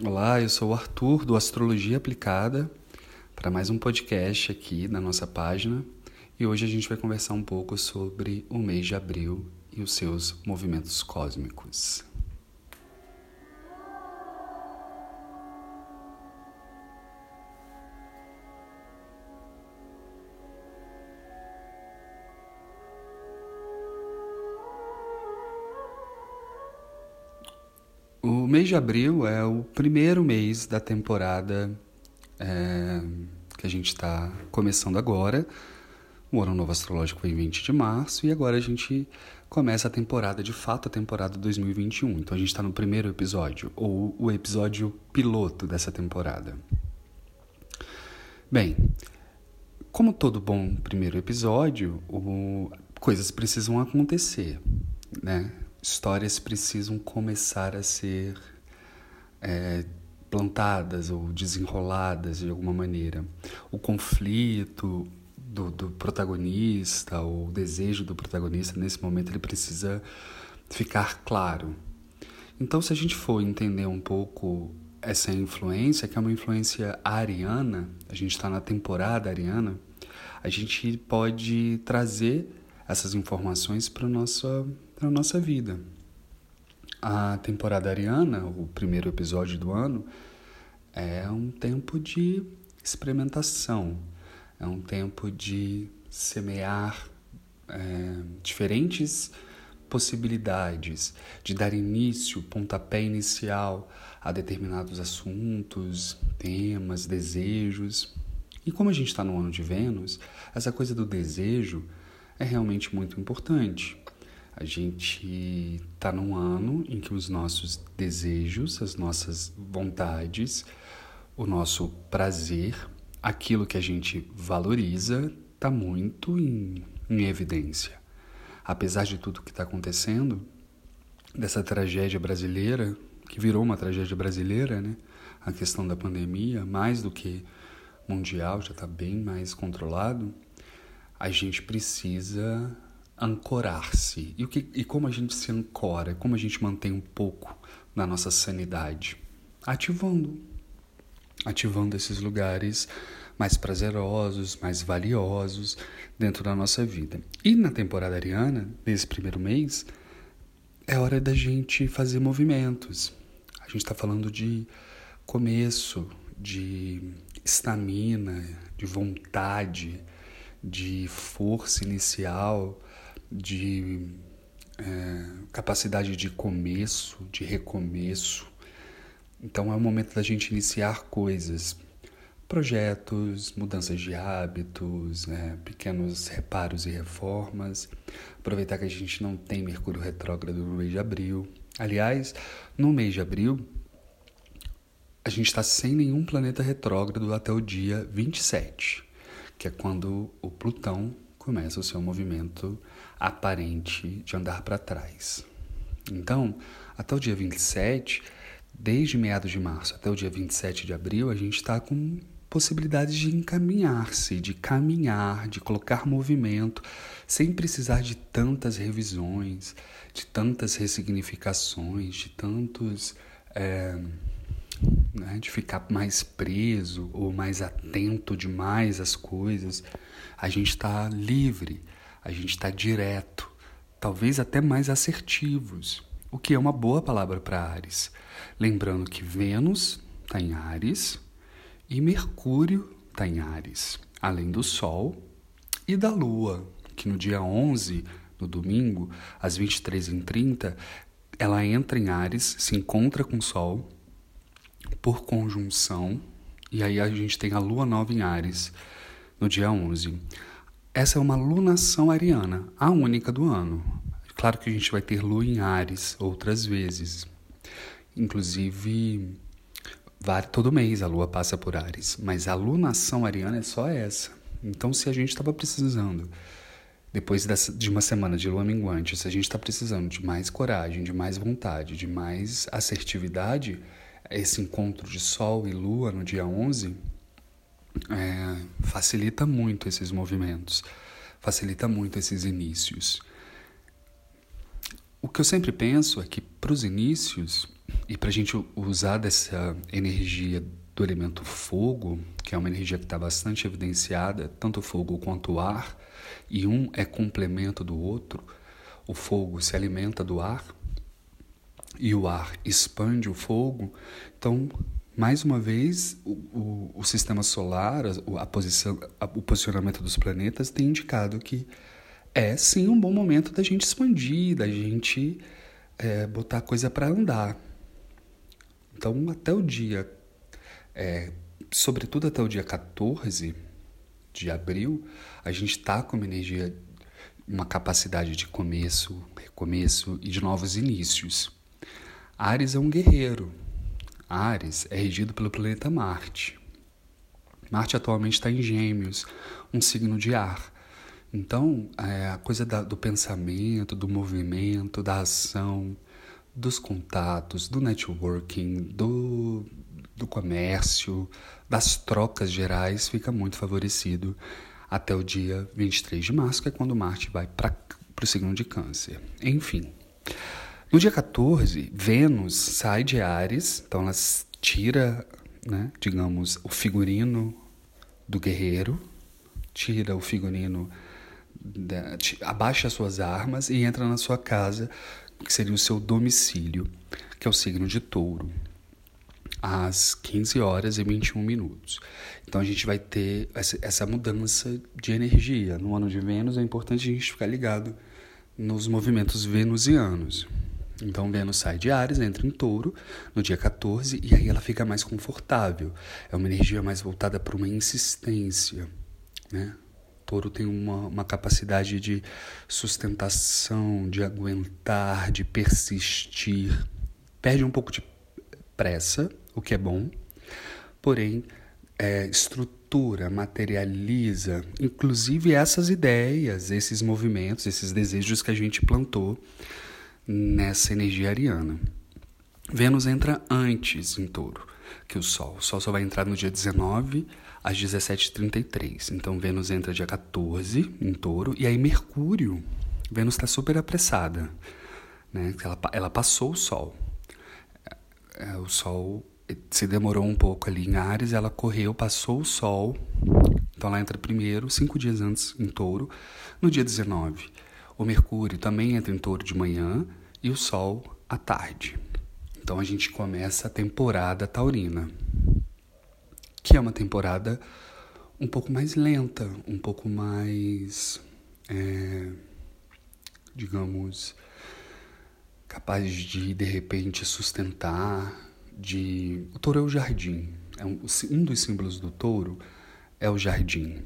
Olá, eu sou o Arthur do Astrologia Aplicada para mais um podcast aqui na nossa página e hoje a gente vai conversar um pouco sobre o mês de abril e os seus movimentos cósmicos. O mês de abril é o primeiro mês da temporada é, que a gente está começando agora. O ano novo astrológico foi em 20 de março e agora a gente começa a temporada, de fato, a temporada 2021. Então a gente está no primeiro episódio, ou o episódio piloto dessa temporada. Bem, como todo bom primeiro episódio, o, coisas precisam acontecer, né? Histórias precisam começar a ser é, plantadas ou desenroladas de alguma maneira. O conflito do, do protagonista, ou o desejo do protagonista, nesse momento, ele precisa ficar claro. Então, se a gente for entender um pouco essa influência, que é uma influência ariana, a gente está na temporada ariana, a gente pode trazer essas informações para nossa para nossa vida. A temporada ariana, o primeiro episódio do ano, é um tempo de experimentação, é um tempo de semear é, diferentes possibilidades, de dar início, pontapé inicial a determinados assuntos, temas, desejos. E como a gente está no ano de Vênus, essa coisa do desejo é realmente muito importante. A gente está num ano em que os nossos desejos, as nossas vontades, o nosso prazer, aquilo que a gente valoriza, está muito em, em evidência. Apesar de tudo que está acontecendo, dessa tragédia brasileira, que virou uma tragédia brasileira, né? A questão da pandemia, mais do que mundial, já está bem mais controlado. A gente precisa ancorar-se. E, o que, e como a gente se ancora, como a gente mantém um pouco na nossa sanidade? Ativando. Ativando esses lugares mais prazerosos, mais valiosos dentro da nossa vida. E na temporada ariana, nesse primeiro mês, é hora da gente fazer movimentos. A gente está falando de começo, de estamina, de vontade, de força inicial, de é, capacidade de começo, de recomeço. Então é o momento da gente iniciar coisas, projetos, mudanças de hábitos, né, pequenos reparos e reformas. Aproveitar que a gente não tem Mercúrio retrógrado no mês de abril. Aliás, no mês de abril, a gente está sem nenhum planeta retrógrado até o dia 27, que é quando o Plutão começa o seu movimento aparente de andar para trás. Então, até o dia 27, desde meados de março até o dia 27 de abril, a gente está com possibilidades de encaminhar-se, de caminhar, de colocar movimento, sem precisar de tantas revisões, de tantas ressignificações, de tantos. É, né, de ficar mais preso ou mais atento demais às coisas. A gente está livre, a gente está direto, talvez até mais assertivos, o que é uma boa palavra para Ares. Lembrando que Vênus está em Ares e Mercúrio está em Ares, além do Sol e da Lua, que no dia 11, no domingo, às 23h30, ela entra em Ares, se encontra com o Sol por conjunção, e aí a gente tem a lua nova em Ares no dia 11. Essa é uma lunação ariana, a única do ano. Claro que a gente vai ter lua em Ares outras vezes. Inclusive, todo mês a lua passa por Ares, mas a lunação ariana é só essa. Então, se a gente estava precisando, depois de uma semana de lua minguante, se a gente está precisando de mais coragem, de mais vontade, de mais assertividade, esse encontro de Sol e Lua no dia 11 é, facilita muito esses movimentos, facilita muito esses inícios. o que eu sempre penso é que para os inícios e para a gente usar dessa energia do elemento fogo, que é uma energia que está bastante evidenciada, tanto o fogo quanto o ar, e um é complemento do outro, o fogo se alimenta do ar e o ar expande o fogo. Então, mais uma vez, o, o, o sistema solar, a, a posição, a, o posicionamento dos planetas tem indicado que é sim um bom momento da gente expandir, da gente é, botar coisa para andar. Então, até o dia, é, sobretudo até o dia 14 de abril, a gente está com uma energia, uma capacidade de começo, recomeço e de novos inícios. Ares é um guerreiro. Ares é regido pelo planeta Marte. Marte atualmente está em Gêmeos, um signo de ar. Então, é, a coisa da, do pensamento, do movimento, da ação, dos contatos, do networking, do, do comércio, das trocas gerais, fica muito favorecido até o dia 23 de março, que é quando Marte vai para o signo de Câncer. Enfim, no dia 14, Vênus sai de Ares, então ela tira, né, digamos, o figurino do guerreiro, tira o figurino abaixa as suas armas e entra na sua casa, que seria o seu domicílio, que é o signo de touro, às 15 horas e 21 minutos. Então a gente vai ter essa mudança de energia. No ano de Vênus é importante a gente ficar ligado nos movimentos venusianos. Então Vênus sai de Ares, entra em Touro no dia 14 e aí ela fica mais confortável. É uma energia mais voltada para uma insistência, né? touro tem uma, uma capacidade de sustentação, de aguentar, de persistir. Perde um pouco de pressa, o que é bom, porém é, estrutura, materializa, inclusive essas ideias, esses movimentos, esses desejos que a gente plantou nessa energia ariana. Vênus entra antes em touro que o Sol. O Sol só vai entrar no dia 19 às 17h33. Então Vênus entra dia 14 em touro. E aí Mercúrio, Vênus está super apressada. Né? Ela, ela passou o Sol. É, o Sol se demorou um pouco ali em Ares, ela correu, passou o Sol. Então ela entra primeiro, cinco dias antes em touro, no dia 19. O Mercúrio também entra em touro de manhã e o Sol à tarde. Então a gente começa a temporada taurina que é uma temporada um pouco mais lenta, um pouco mais, é, digamos, capaz de de repente sustentar, de o touro é o jardim, é um, um dos símbolos do touro é o jardim.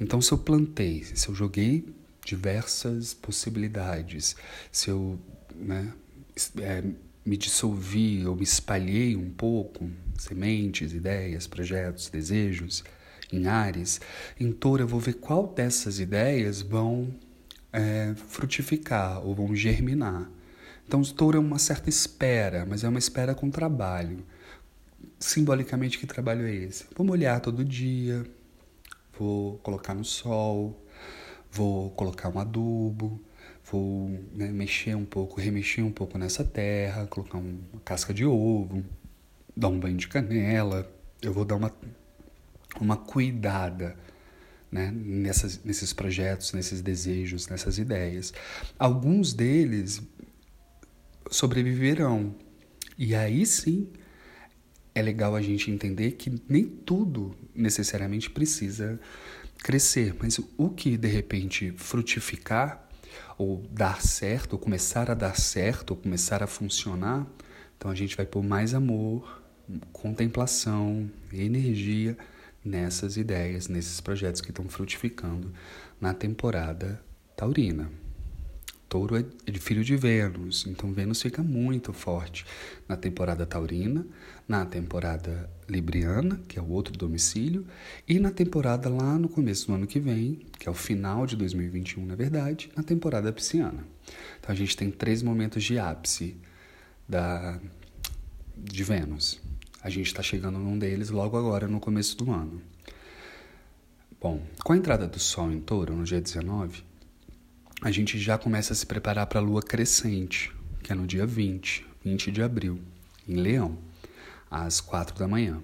Então se eu plantei, se eu joguei diversas possibilidades, se eu né, é, me dissolvi ou me espalhei um pouco, sementes, ideias, projetos, desejos, em Ares, em Touro eu vou ver qual dessas ideias vão é, frutificar ou vão germinar. Então, Touro é uma certa espera, mas é uma espera com trabalho. Simbolicamente, que trabalho é esse? Vou molhar todo dia, vou colocar no sol, vou colocar um adubo, vou né, mexer um pouco, remexer um pouco nessa terra, colocar uma casca de ovo, dar um banho de canela, eu vou dar uma, uma cuidada né, nessas, nesses projetos, nesses desejos, nessas ideias. Alguns deles sobreviverão. E aí sim é legal a gente entender que nem tudo necessariamente precisa crescer, mas o que de repente frutificar ou dar certo, ou começar a dar certo, ou começar a funcionar, então a gente vai pôr mais amor, contemplação, energia nessas ideias, nesses projetos que estão frutificando na temporada taurina. Touro é de filho de Vênus, então Vênus fica muito forte na temporada taurina, na temporada libriana, que é o outro domicílio, e na temporada lá no começo do ano que vem, que é o final de 2021, na verdade, na temporada pisciana. Então a gente tem três momentos de ápice da, de Vênus. A gente está chegando num deles logo agora, no começo do ano. Bom, com a entrada do Sol em Touro, no dia 19, a gente já começa a se preparar para a lua crescente. que é no dia 20, 20 de abril, em Leão, às 4 da manhã.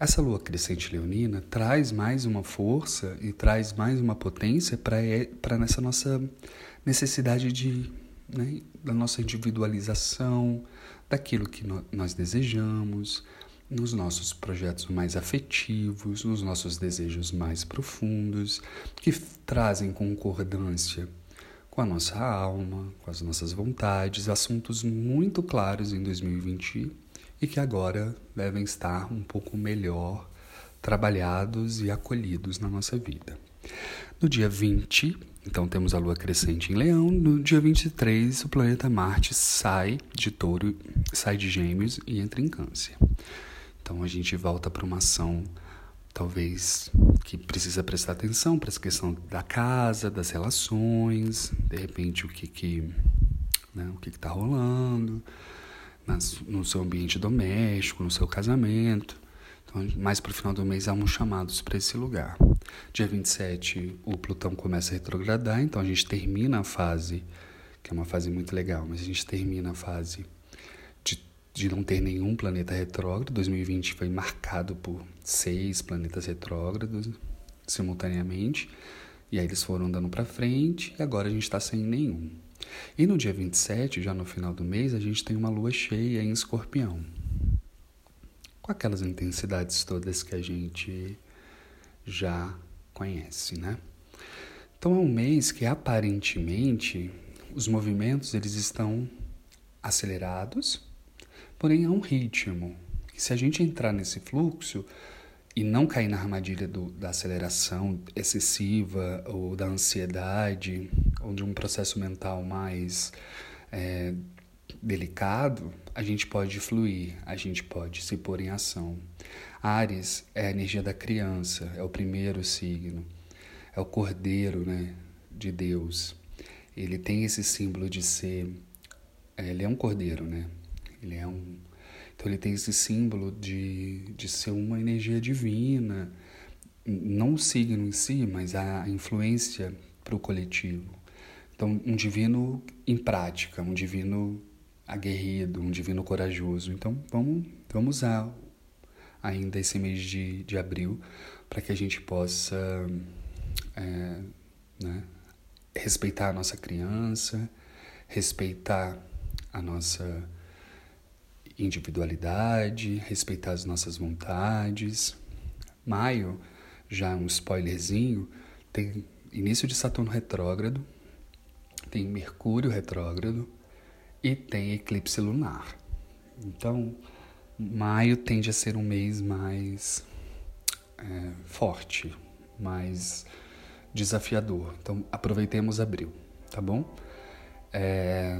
Essa lua crescente leonina traz mais uma força e traz mais uma potência para nessa nossa necessidade de né, da nossa individualização, daquilo que no, nós desejamos, nos nossos projetos mais afetivos, nos nossos desejos mais profundos, que trazem concordância com a nossa alma, com as nossas vontades, assuntos muito claros em 2020 e que agora devem estar um pouco melhor trabalhados e acolhidos na nossa vida. No dia 20, então temos a lua crescente em Leão, no dia 23 o planeta Marte sai de Touro, sai de Gêmeos e entra em Câncer. Então a gente volta para uma ação talvez que precisa prestar atenção para essa questão da casa, das relações, de repente o que que, né, o que está rolando nas, no seu ambiente doméstico, no seu casamento. Então, mais para o final do mês há uns chamados para esse lugar. Dia 27 o Plutão começa a retrogradar, então a gente termina a fase, que é uma fase muito legal, mas a gente termina a fase de, não ter nenhum planeta retrógrado. 2020 foi marcado por seis planetas retrógrados simultaneamente, e aí eles foram andando para frente, e agora a gente está sem nenhum. E no dia 27, já no final do mês, a gente tem uma lua cheia em escorpião. Com aquelas intensidades todas que a gente já conhece, né? Então é um mês que aparentemente os movimentos eles estão acelerados, porém é um ritmo. E se a gente entrar nesse fluxo, e não cair na armadilha do, da aceleração excessiva ou da ansiedade ou de um processo mental mais é, delicado, a gente pode fluir, a gente pode se pôr em ação. Ares é a energia da criança, é o primeiro signo, é o cordeiro né, de Deus. Ele tem esse símbolo de ser. É, ele é um cordeiro, né? Ele é um então ele tem esse símbolo de, de ser uma energia divina, não o signo em si, mas a influência para o coletivo. Então, um divino em prática, um divino aguerrido, um divino corajoso. Então, vamos, vamos usar ainda esse mês de, de abril para que a gente possa é, né, respeitar a nossa criança, respeitar a nossa individualidade, respeitar as nossas vontades. Maio, já um spoilerzinho, tem início de Saturno retrógrado, tem Mercúrio retrógrado e tem eclipse lunar. Então, maio tende a ser um mês mais é, forte, mais desafiador. Então, aproveitemos abril, tá bom? É,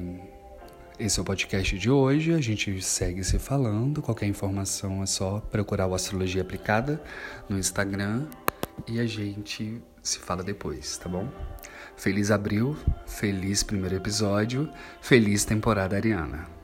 esse é o podcast de hoje. A gente segue se falando. Qualquer informação é só procurar o Astrologia Aplicada no Instagram e a gente se fala depois, tá bom? Feliz abril, feliz primeiro episódio, feliz temporada Ariana.